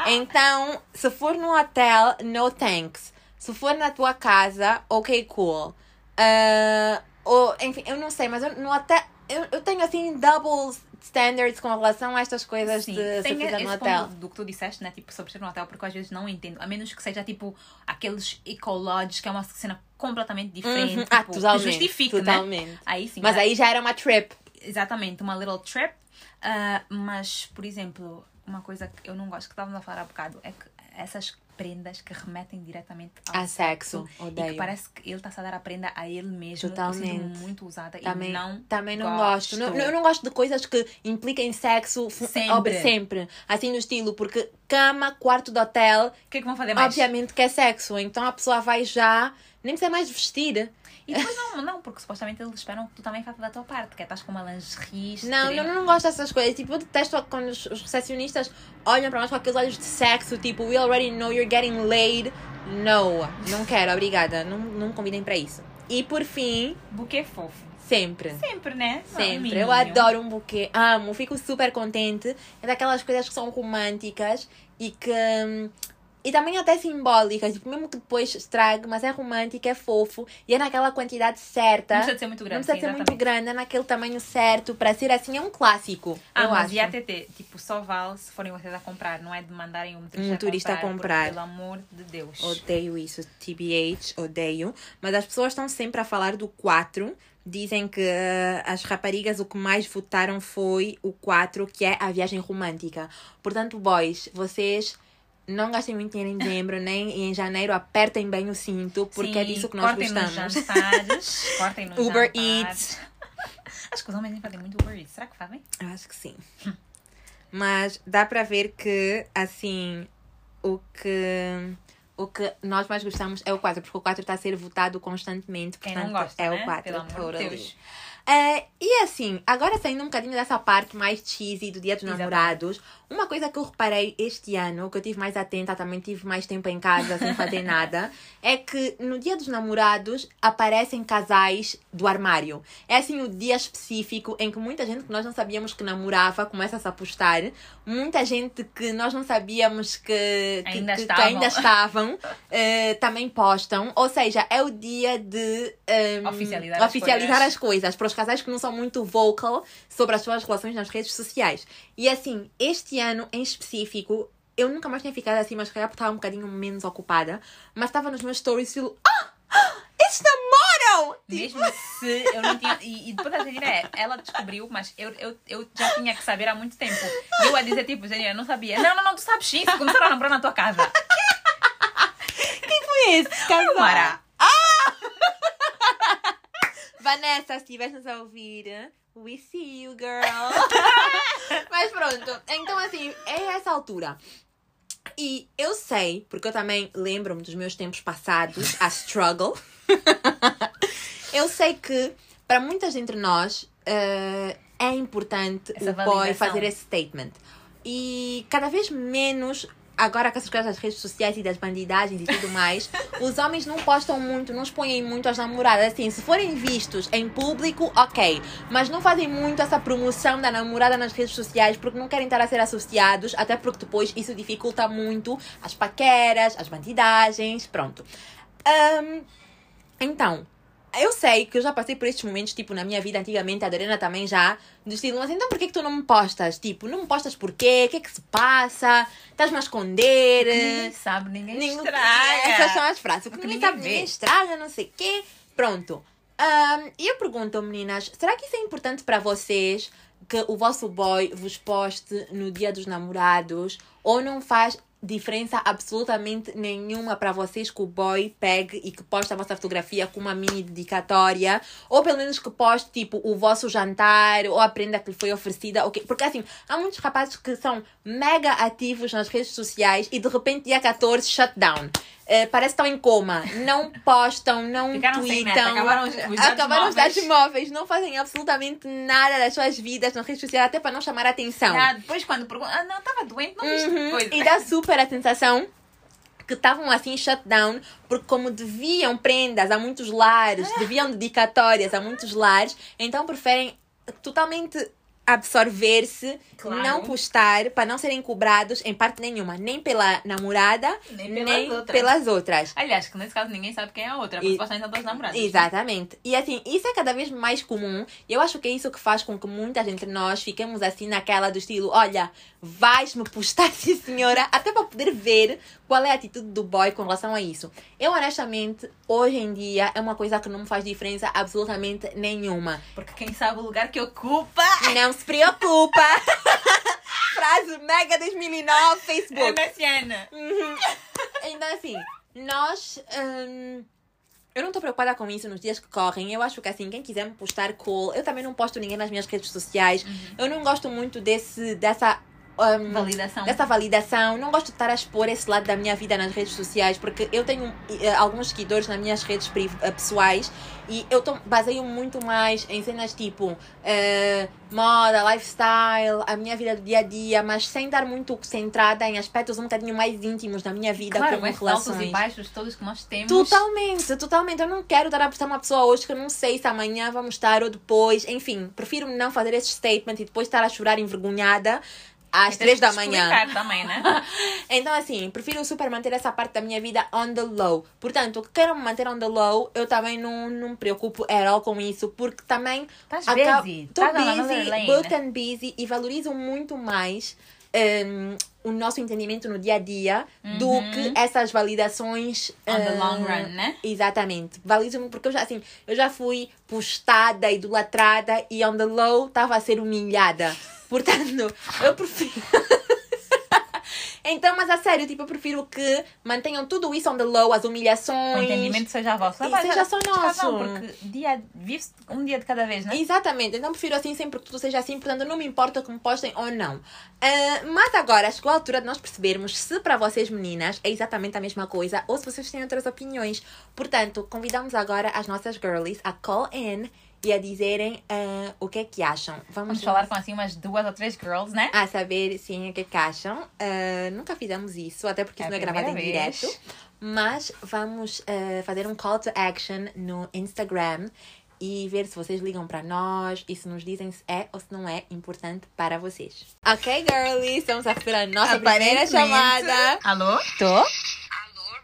Então, se for num hotel, no thanks. Se for na tua casa, ok, cool. Ah, ou, enfim, eu não sei, mas eu, no hotel. Eu, eu tenho assim double standards com relação a estas coisas Sim, de surpresa esse no hotel. do que tu disseste, né? Tipo, sobre ser no hotel, porque eu às vezes não entendo. A menos que seja, tipo, aqueles ecolodges, que é uma cena completamente diferente. Uhum. Tipo, Ah, totalmente. Que justifique, né? totalmente. Aí sim. Mas aí já era uma trip. Exatamente, uma little trip. Ah, mas, por exemplo, uma coisa que eu não gosto, que estávamos a falar há bocado, é que essas prendas que remetem diretamente ao A sexo. E Odeio. que parece que ele está a dar a prenda a ele mesmo. Totalmente. Eu muito usada Também e não, também não gosto. Não, eu não gosto de coisas que impliquem sexo Sempre. sempre. Assim no estilo, porque cama, quarto de hotel, O que é que vão fazer mais? obviamente que é sexo. Então a pessoa vai já, nem precisa mais vestir. E depois não, não, porque supostamente eles esperam que tu também faças da tua parte, que é estás com uma lingerie. Não, eu não gosto dessas coisas. Tipo, eu detesto quando os, os recepcionistas olham para nós com aqueles olhos de sexo, tipo, we already know you're getting laid. No, não quero, obrigada. Não, não convidem para isso. E por fim, Buquê fofo. sempre. Sempre, né? Sempre. Eu adoro um buquê. Amo, fico super contente. É daquelas coisas que são românticas e que. hum, E também até simbólicas, tipo, mesmo que depois estrague, mas é romântico, é fofo e é naquela quantidade certa. Não precisa ser muito grande. Não precisa sim, ser muito exatamente. grande, é naquele tamanho certo, para ser assim, é um clássico. Ah, eu mas acho. e a TT? Tipo, só vale se forem vocês a comprar, não é de mandarem um turista, Um turista a comprar. porque, pelo amor de Deus. Odeio isso, TBH, odeio. Mas as pessoas estão sempre a falar do 4. Dizem que eh, as raparigas o que mais votaram foi o 4, que é a viagem romântica. Portanto, boys, vocês não gastem muito dinheiro em dezembro, nem em janeiro, apertem bem o cinto, porque é Sim, disso que nós cortem gostamos. nos jantares. cortem nos Uber jantares. Eats. Acho que os homens nem fazem muito Uber Eats. Será que fazem? Eu acho que sim. Mas dá para ver que, assim, o que, o que nós mais gostamos é o 4, porque o 4 está a ser votado constantemente. Quem Portanto, não gosta, é né? o 4. Pelo amor de. Deus. É, e assim, agora saindo um bocadinho dessa parte mais cheesy do Dia dos Exatamente. Namorados, uma coisa que eu reparei este ano, que eu tive mais atenta, também tive mais tempo em casa sem fazer nada, é que no Dia dos Namorados aparecem casais do armário. É assim o dia específico em que muita gente que nós não sabíamos que namorava começa-se a postar, muita gente que nós não sabíamos que, que, Ainda que- que estavam. ainda estavam eh, também postam. Ou seja, é o dia de ehm, Oficializar as oficializar coisas. as coisas os casais que não são muito vocal sobre as suas relações nas redes sociais. E assim, este ano em específico, eu nunca mais tinha ficado assim, mas calhar porque estava um bocadinho menos ocupada, mas estava nos meus stories e ah, ah, eles namoram! Mesmo se eu não tinha. E, e depois a Janira é, ela descobriu, mas eu, eu, eu já tinha que saber há muito tempo. E eu a dizer, tipo, Janira, eu não sabia. Não, não, não, tu sabes se começaram a namorar na tua casa. Quem foi esse casal? Mara. Vanessa, se estiveres a ouvir, we see you, girl. Mas pronto, então assim, é essa altura. E eu sei, porque eu também lembro-me dos meus tempos passados, a struggle. eu sei que para muitas entre nós eh, é importante Essa o boy fazer esse statement. E cada vez menos, agora com essas coisas das redes sociais e das bandidagens e tudo mais, os homens não postam muito, não expõem muito as namoradas. Assim, se forem vistos em público, ok. Mas não fazem muito essa promoção da namorada nas redes sociais porque não querem estar a ser associados, até porque depois isso dificulta muito as paqueras, as bandidagens, pronto. Ahm, então, eu sei que eu já passei por estes momentos, tipo, na minha vida antigamente, a Dorena também já, do estilo, mas então por que tu não me postas? Tipo, não me postas por quê? O que é que se passa? Estás-me a esconder? Ninguém sabe, ninguém Ninguém- estraga. Essas são as frases. Porque ninguém ninguém sabe, vê. ninguém estraga, não sei o quê. Pronto. E eu pergunto, meninas, será que isso é importante para vocês que o vosso boy vos poste no dia dos namorados? Ou não faz diferença absolutamente nenhuma para vocês que o boy pegue e que poste a vossa fotografia com uma mini dedicatória? Ou pelo menos que poste, tipo, o vosso jantar ou a prenda que lhe foi oferecida? ok? Porque assim, há muitos rapazes que são mega ativos nas redes sociais e de repente dia 14 shutdown. Eh, parece que estão em coma. Não postam, não Ficaram sem tweetam. acabaram os- acabaram os dados móveis. Não fazem absolutamente nada das suas vidas nas redes sociais, até para não chamar a atenção. Ah, depois quando perguntam, ah, não, estava doente, não Uhum. coisa. E dá super a sensação que estavam assim shutdown, porque como deviam prendas a muitos lares, deviam dedicatórias a muitos lares, então preferem totalmente absorver-se, Claro. não postar, para não serem cobrados em parte nenhuma, nem pela namorada, Nem pelas outras. pelas outras. Aliás, que nesse caso ninguém sabe quem é a outra, porque supostamente são duas namoradas. Exatamente. E assim, isso é cada vez mais comum. E eu acho que é isso que faz com que muitas entre nós fiquemos assim naquela do estilo: olha, vais-me postar, sim senhora, até para poder ver qual é a atitude do boy com relação a isso. Eu, honestamente, hoje em dia é uma coisa que não me faz diferença absolutamente nenhuma. Porque quem sabe o lugar que ocupa Não se preocupa! Frase mega 2009, é Facebook. MSN. Uhum. Então, assim, nós. hum, eu não estou preocupada com isso nos dias que correm. Eu acho que, assim, quem quiser me postar cool. Eu também não posto ninguém nas minhas redes sociais. Eu não gosto muito desse, dessa. Hum, Validação. Dessa validação, não gosto de estar a expor esse lado da minha vida nas redes sociais, porque eu tenho eh, alguns seguidores nas minhas redes eh, pessoais e eu tô, baseio muito mais em cenas tipo eh, moda, lifestyle, a minha vida do dia a dia, mas sem estar muito centrada em aspectos um bocadinho mais íntimos da minha vida, Claro, como esses altos e relações. baixos todos que nós temos. Totalmente, totalmente. Eu não quero estar a postar uma pessoa hoje que eu não sei se amanhã vamos estar ou depois. Enfim, prefiro não fazer esse statement e depois estar a chorar envergonhada às E tens três da manhã. também, né? Então, assim, prefiro super manter essa parte da minha vida on the low. Portanto, que quero me manter on the low, eu também não, não me preocupo at all com isso, porque também. Estás busy. Another busy, booked and busy e valorizo muito mais um, o nosso entendimento no dia a dia do Uhum. que essas validações. On the long run, né? Exatamente. Valorizo porque eu já, assim, eu já fui postada, idolatrada e on the low estava a ser humilhada. Portanto, eu prefiro. Então, mas a sério, tipo, eu prefiro que mantenham tudo isso on the low, as humilhações. O entendimento seja vosso. E seja só nosso. Porque dia, vive um dia de cada vez, né? Exatamente, então prefiro assim sempre que tudo seja assim, portanto não me importa que me postem ou não. Ah, mas agora chegou a altura de nós percebermos se para vocês meninas é exatamente a mesma coisa ou se vocês têm outras opiniões. Portanto, convidamos agora as nossas girlies a call in e a dizerem ah, o que é que acham. Vamos, Vamos falar com assim umas duas ou três girls, né? a saber sim o que é que acham. Ah, nunca fizemos isso, até porque É isso não é gravado em vez. direto. Mas vamos ah, fazer um call to action no Instagram e ver se vocês ligam para nós e se nos dizem se é ou se não é importante para vocês. Ok, girlies, estamos a receber a nossa primeira chamada. Alô? Tô? Alô,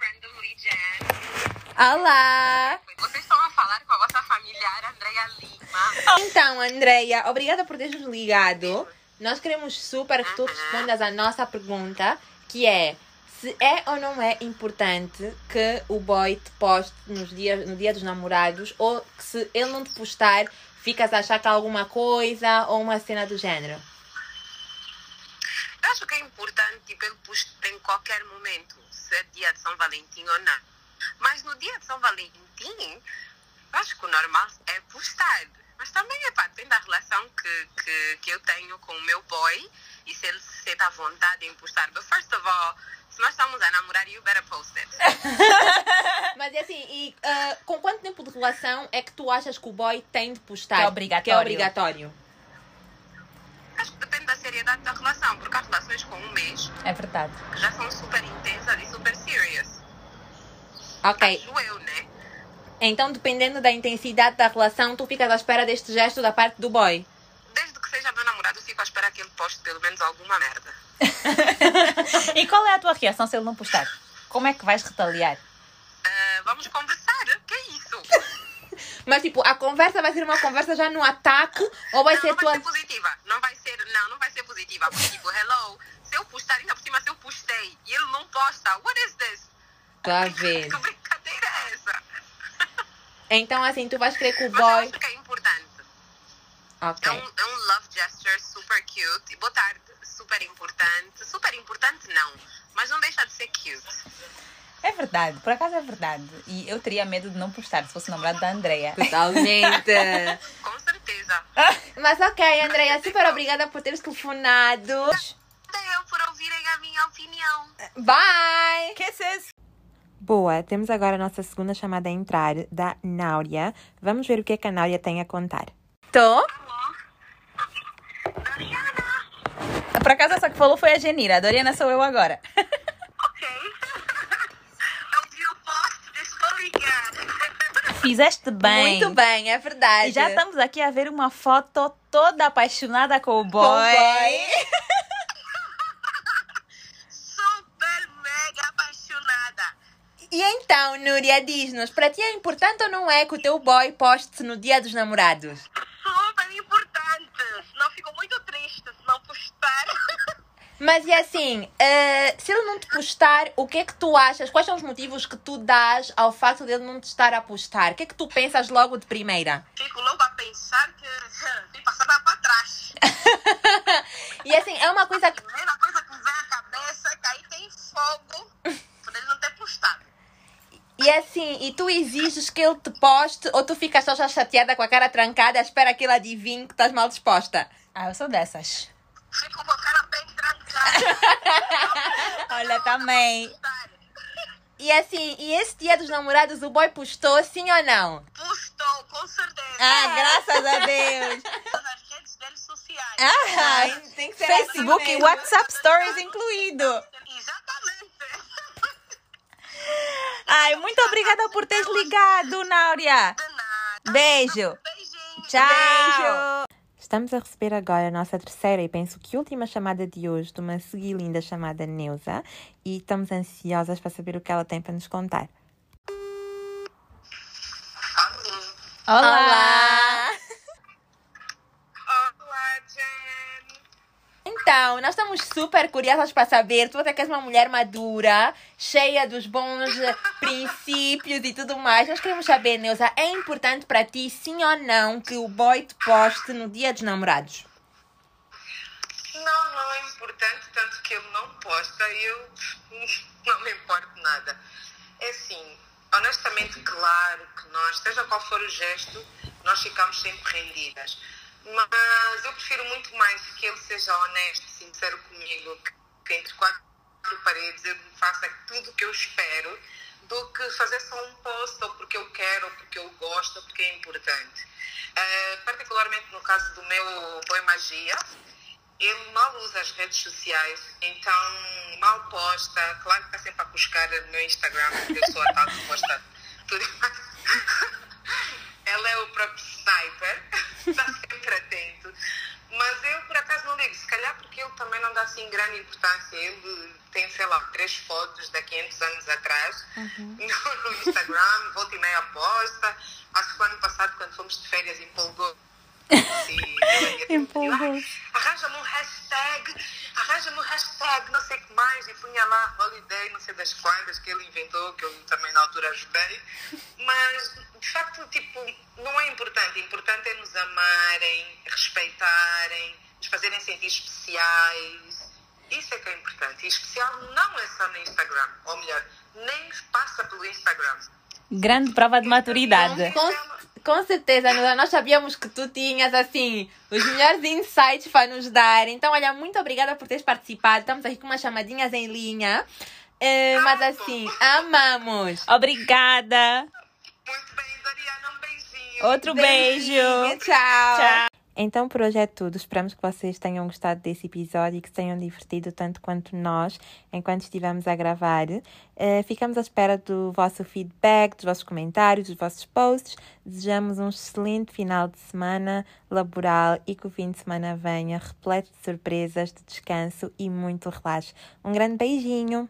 Randomly Jan. Olá! Vocês estão a falar com a vossa familiar Andrea Lima. Então, Andreia, obrigada por teres nos ligado. Nós queremos super que tu respondas a nossa pergunta, que é se é ou não é importante que o boy te poste nos dias, no dia dos namorados, ou que se ele não te postar, ficas a achar que há alguma coisa ou uma cena do género. Eu acho que é importante tipo, ele postar em qualquer momento, se é dia de São Valentim ou não. Mas no dia de São Valentim, acho que o normal é postar. Mas também, epá, depende da relação que, que, que eu tenho com o meu boy e se ele se sente à vontade em postar. But first of all, se nós estamos a namorar, you better post it. Mas é assim, e ah, com quanto tempo de relação é que tu achas que o boy tem de postar? Que é obrigatório. Que é obrigatório. Acho que depende da seriedade da relação, porque há relações com um mês É verdade. que já são super intensas e super serious. Ok. Acho eu, né? Então, dependendo da intensidade da relação, tu ficas à espera deste gesto da parte do boy. Desde que seja meu namorado, eu fico à espera que ele poste pelo menos alguma merda. E qual é a tua reação se ele não postar? Como é que vais retaliar? Ah, vamos conversar? Que é isso? Mas, tipo, a conversa vai ser uma conversa já no ataque ou vai não, ser não tua. vai ser positiva. Não vai ser, não, não vai ser positiva. Porque, tipo, hello, se eu postar, ainda por cima, se eu postei e ele não posta, what is this? A ver. Que brincadeira é essa? Então, assim, tu vais querer que o Mas eu boy. acho que é importante. É Ok. um, é um love gesture super cute. E botar super importante. Super importante, não. Mas não deixa de ser cute. É verdade, por acaso é verdade. E eu teria medo de não postar se fosse o namorado da Andrea. Totalmente. Com certeza. Mas, ok, Andreia, super obrigada por teres telefonado. Até eu por ouvirem a minha opinião. Bye! Kisses! Boa, temos agora a nossa segunda chamada a entrar, da Náuria. Vamos ver o que, é que a Náuria tem a contar. Tô? Por acaso essa que falou foi a Genira, a Doriana sou eu agora. Ok. Eu vi o post, estou ligada. Fizeste bem. Muito bem, é verdade. E já estamos aqui a ver uma foto toda apaixonada com o boy. boy. Núria, diz-nos, para ti é importante ou não é que o teu boy poste no dia dos namorados? Super importante. Senão fico muito triste se não postar. Mas e assim, eh, se ele não te postar, o que é que tu achas? Quais são os motivos que tu dás ao facto dele não te estar a postar? O que é que tu pensas logo de primeira? Fico logo a pensar que tem passada para trás. E assim, é uma coisa A que. primeira coisa que vem à cabeça é que aí tem fogo por ele não ter postado. E assim, e tu exiges que ele te poste ou tu ficas só já chateada com a cara trancada, espera que ele adivinhe que estás mal disposta? Ah, eu sou dessas. Fico com a cara bem trancada. Olha, também. E assim, e esse dia dos namorados o boy postou, sim ou não? Postou, com certeza. Ah, graças a Deus. Todas as redes dele sociais. Ah, tem que ser Facebook assim e. WhatsApp Stories incluído. Exatamente. Ai, muito obrigada por teres ligado, Náuria. Beijo. Beijinho. Tchau. Estamos a receber agora a nossa terceira e penso que última chamada de hoje de uma seguilinda chamada Neuza e estamos ansiosas para saber o que ela tem para nos contar. Olá. Olá, Então, nós estamos super curiosas para saber. Tu até que és uma mulher madura, cheia dos bons eh, princípios e tudo mais. Nós queremos saber, Neuza, é importante para ti, sim ou não, que o boy te poste no dia dos namorados? Não, não é importante, tanto que ele não posta e eu não me importo nada. É assim, honestamente, claro que nós, seja qual for o gesto, nós ficamos sempre rendidas. Mas eu prefiro muito mais que ele seja honesto, sincero comigo, que, entre quatro paredes me faça tudo o que eu espero, do que fazer só um post, ou porque eu quero, ou porque eu gosto, ou porque é importante. Eh, particularmente no caso do meu Boi Magia, ele mal usa as redes sociais, então mal posta. Claro que está sempre a buscar no meu Instagram, porque eu sou a tal que posta tudo. Ela é o próprio sniper, está sempre atento. Mas eu, por acaso, não ligo. Se calhar porque ele também não dá assim grande importância. Ele tem, sei lá, três fotos de 500 anos atrás no, no Instagram, volta e meia posta. Acho que o ano passado, quando fomos de férias, empolgou. Empolgou-se. Arranja-me um hashtag, arranja-me um hashtag, não sei o que mais, e punha lá holiday, não sei das quantas que ele inventou, que eu também na altura ajudei. Mas, de facto, tipo, não é importante. Importante é nos amarem, respeitarem, nos fazerem sentir especiais. Isso é que é importante. E especial não é só no Instagram, ou melhor, nem passa pelo Instagram. Grande prova de maturidade. Com, com certeza, nós sabíamos que tu tinhas, assim, os melhores insights para nos dar. Então, olha, muito obrigada por teres participado. Estamos aqui com umas chamadinhas em linha. Eh, mas assim, amamos. Obrigada. Muito bem, Doriana, um beijinho. Outro beijo. Beijinho, Tchau. Tchau. Então por hoje é tudo. Esperamos que vocês tenham gostado desse episódio e que se tenham divertido tanto quanto nós enquanto estivemos a gravar. Eh, ficamos à espera do vosso feedback, dos vossos comentários, dos vossos posts. Desejamos um excelente final de semana laboral e que o fim de semana venha repleto de surpresas, de descanso e muito relaxo. Um grande beijinho!